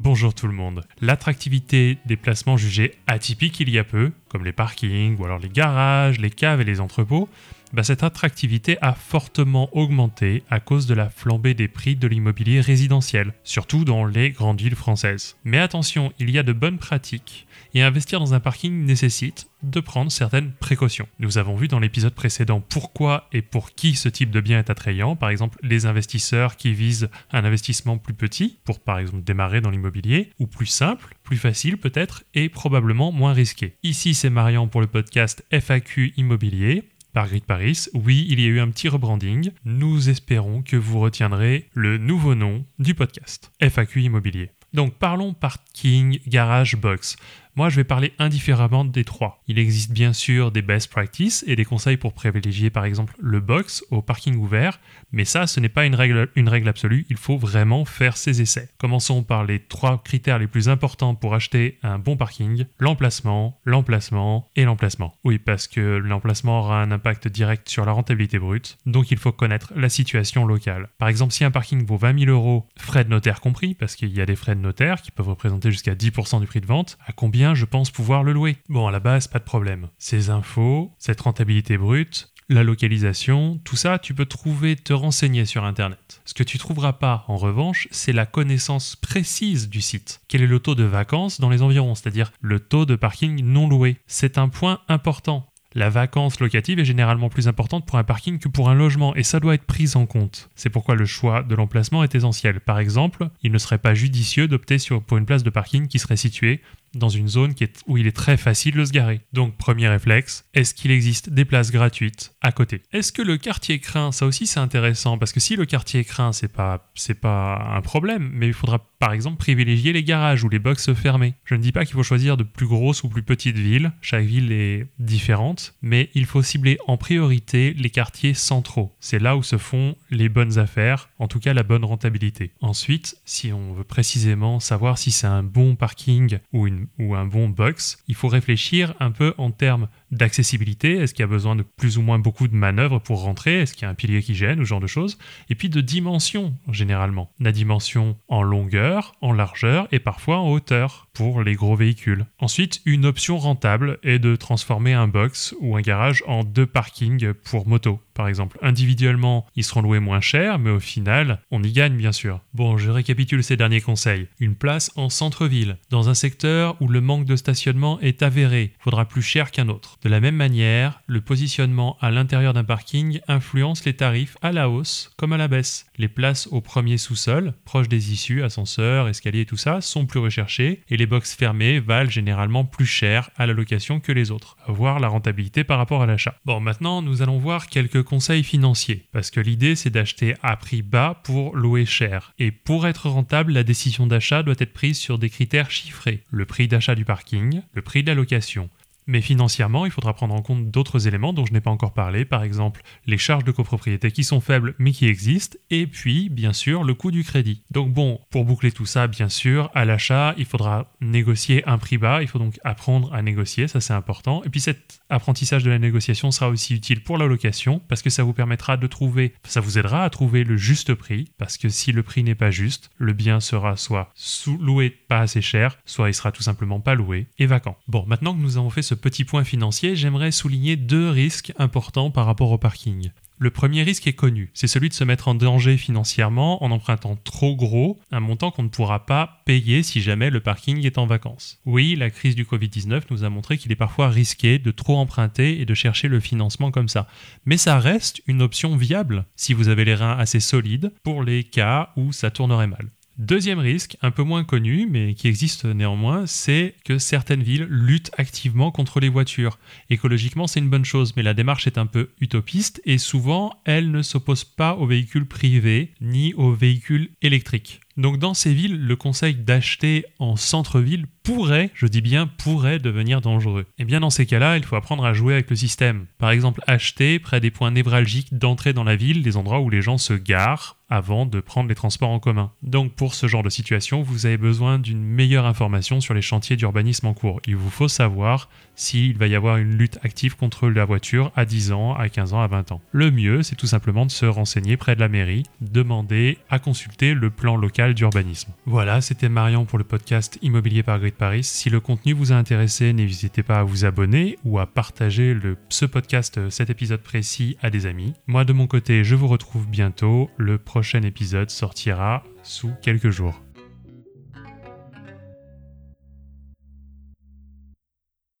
Bonjour tout le monde. L'attractivité des placements jugés atypiques il y a peu, comme les parkings ou alors les garages, les caves et les entrepôts, bah, cette attractivité a fortement augmenté à cause de la flambée des prix de l'immobilier résidentiel, surtout dans les grandes villes françaises. Mais attention, il y a de bonnes pratiques et investir dans un parking nécessite de prendre certaines précautions. Nous avons vu dans l'épisode précédent pourquoi et pour qui ce type de bien est attrayant, par exemple les investisseurs qui visent un investissement plus petit pour par exemple démarrer dans l'immobilier, ou plus simple, plus facile peut-être et probablement moins risqué. Ici c'est Marian pour le podcast FAQ Immobilier par Grid Paris. Oui, il y a eu un petit rebranding. Nous espérons que vous retiendrez le nouveau nom du podcast, FAQ Immobilier. Donc parlons parking, garage, box. Moi, je vais parler indifféremment des trois. Il existe bien sûr des best practices et des conseils pour privilégier par exemple le box au parking ouvert, mais ça, ce n'est pas une règle, une règle absolue, il faut vraiment faire ses essais. Commençons par les trois critères les plus importants pour acheter un bon parking, l'emplacement, l'emplacement et l'emplacement. Oui, parce que l'emplacement aura un impact direct sur la rentabilité brute, donc il faut connaître la situation locale. Par exemple, si un parking vaut 20 000 euros, frais de notaire compris, parce qu'il y a des frais de notaire qui peuvent représenter jusqu'à 10% du prix de vente, à combien je pense pouvoir le louer. Bon, à la base, pas de problème. Ces infos, cette rentabilité brute, la localisation, tout ça, tu peux trouver, te renseigner sur Internet. Ce que tu trouveras pas, en revanche, c'est la connaissance précise du site. Quel est le taux de vacances dans les environs, c'est-à-dire le taux de parking non loué. C'est un point important. La vacance locative est généralement plus importante pour un parking que pour un logement et ça doit être pris en compte. C'est pourquoi le choix de l'emplacement est essentiel. Par exemple, il ne serait pas judicieux d'opter pour une place de parking qui serait située dans une zone où il est très facile de se garer. Donc premier réflexe, est-ce qu'il existe des places gratuites à côté? Est-ce que le quartier craint? Ça aussi c'est intéressant parce que si le quartier craint, c'est pas c'est pas un problème, mais il faudra par exemple privilégier les garages ou les box fermés. Je ne dis pas qu'il faut choisir de plus grosses ou plus petites villes, chaque ville est différente, mais il faut cibler en priorité les quartiers centraux. C'est là où se font les bonnes affaires, en tout cas la bonne rentabilité. Ensuite, si on veut précisément savoir si c'est un bon parking ou une ou un bon box, il faut réfléchir un peu en termes d'accessibilité? Est-ce qu'il y a besoin de plus ou moins beaucoup de manœuvres pour rentrer? Est-ce qu'il y a un pilier qui gêne? Ou ce genre de choses Et puis de dimension, généralement. La dimension en longueur, en largeur et parfois en hauteur pour les gros véhicules. Ensuite, une option rentable est de transformer un box ou un garage en deux parkings pour moto, par exemple. Individuellement, ils seront loués moins cher, mais au final, on y gagne bien sûr. Bon, je récapitule ces derniers conseils. Une place en centre-ville, dans un secteur où le manque de stationnement est avéré, faudra plus cher qu'un autre. De la même manière, le positionnement à l'intérieur d'un parking influence les tarifs à la hausse comme à la baisse. Les places au premier sous-sol, proches des issues, ascenseurs, escaliers tout ça, sont plus recherchées et les box fermées valent généralement plus cher à la location que les autres. À voir la rentabilité par rapport à l'achat. Bon, maintenant nous allons voir quelques conseils financiers parce que l'idée c'est d'acheter à prix bas pour louer cher. Et pour être rentable, la décision d'achat doit être prise sur des critères chiffrés. Le prix d'achat du parking, le prix de la location, mais financièrement, il faudra prendre en compte d'autres éléments dont je n'ai pas encore parlé, par exemple les charges de copropriété qui sont faibles mais qui existent, et puis bien sûr le coût du crédit. Donc bon, pour boucler tout ça, bien sûr, à l'achat, il faudra négocier un prix bas, il faut donc apprendre à négocier, ça c'est important. Et puis cet apprentissage de la négociation sera aussi utile pour la location, parce que ça vous permettra de trouver, ça vous aidera à trouver le juste prix, parce que si le prix n'est pas juste, le bien sera soit sous loué pas assez cher, soit il sera tout simplement pas loué et vacant. Bon, maintenant que nous avons fait ce petit point financier, j'aimerais souligner deux risques importants par rapport au parking. Le premier risque est connu, c'est celui de se mettre en danger financièrement en empruntant trop gros, un montant qu'on ne pourra pas payer si jamais le parking est en vacances. Oui, la crise du Covid-19 nous a montré qu'il est parfois risqué de trop emprunter et de chercher le financement comme ça. Mais ça reste une option viable si vous avez les reins assez solides pour les cas où ça tournerait mal. Deuxième risque, un peu moins connu, mais qui existe néanmoins, c'est que certaines villes luttent activement contre les voitures. Écologiquement, c'est une bonne chose, mais la démarche est un peu utopiste et souvent, elle ne s'oppose pas aux véhicules privés ni aux véhicules électriques. Donc dans ces villes, le conseil d'acheter en centre-ville pourrait, je dis bien pourrait devenir dangereux. Et bien dans ces cas-là, il faut apprendre à jouer avec le système. Par exemple, acheter près des points névralgiques d'entrée dans la ville, des endroits où les gens se garent avant de prendre les transports en commun. Donc pour ce genre de situation, vous avez besoin d'une meilleure information sur les chantiers d'urbanisme en cours. Il vous faut savoir s'il va y avoir une lutte active contre la voiture à 10 ans, à 15 ans, à 20 ans. Le mieux, c'est tout simplement de se renseigner près de la mairie, demander à consulter le plan local d'urbanisme. Voilà, c'était Marion pour le podcast Immobilier par Grid Paris. Si le contenu vous a intéressé, n'hésitez pas à vous abonner ou à partager ce podcast, cet épisode précis à des amis. Moi de mon côté, je vous retrouve bientôt. Le prochain épisode sortira sous quelques jours.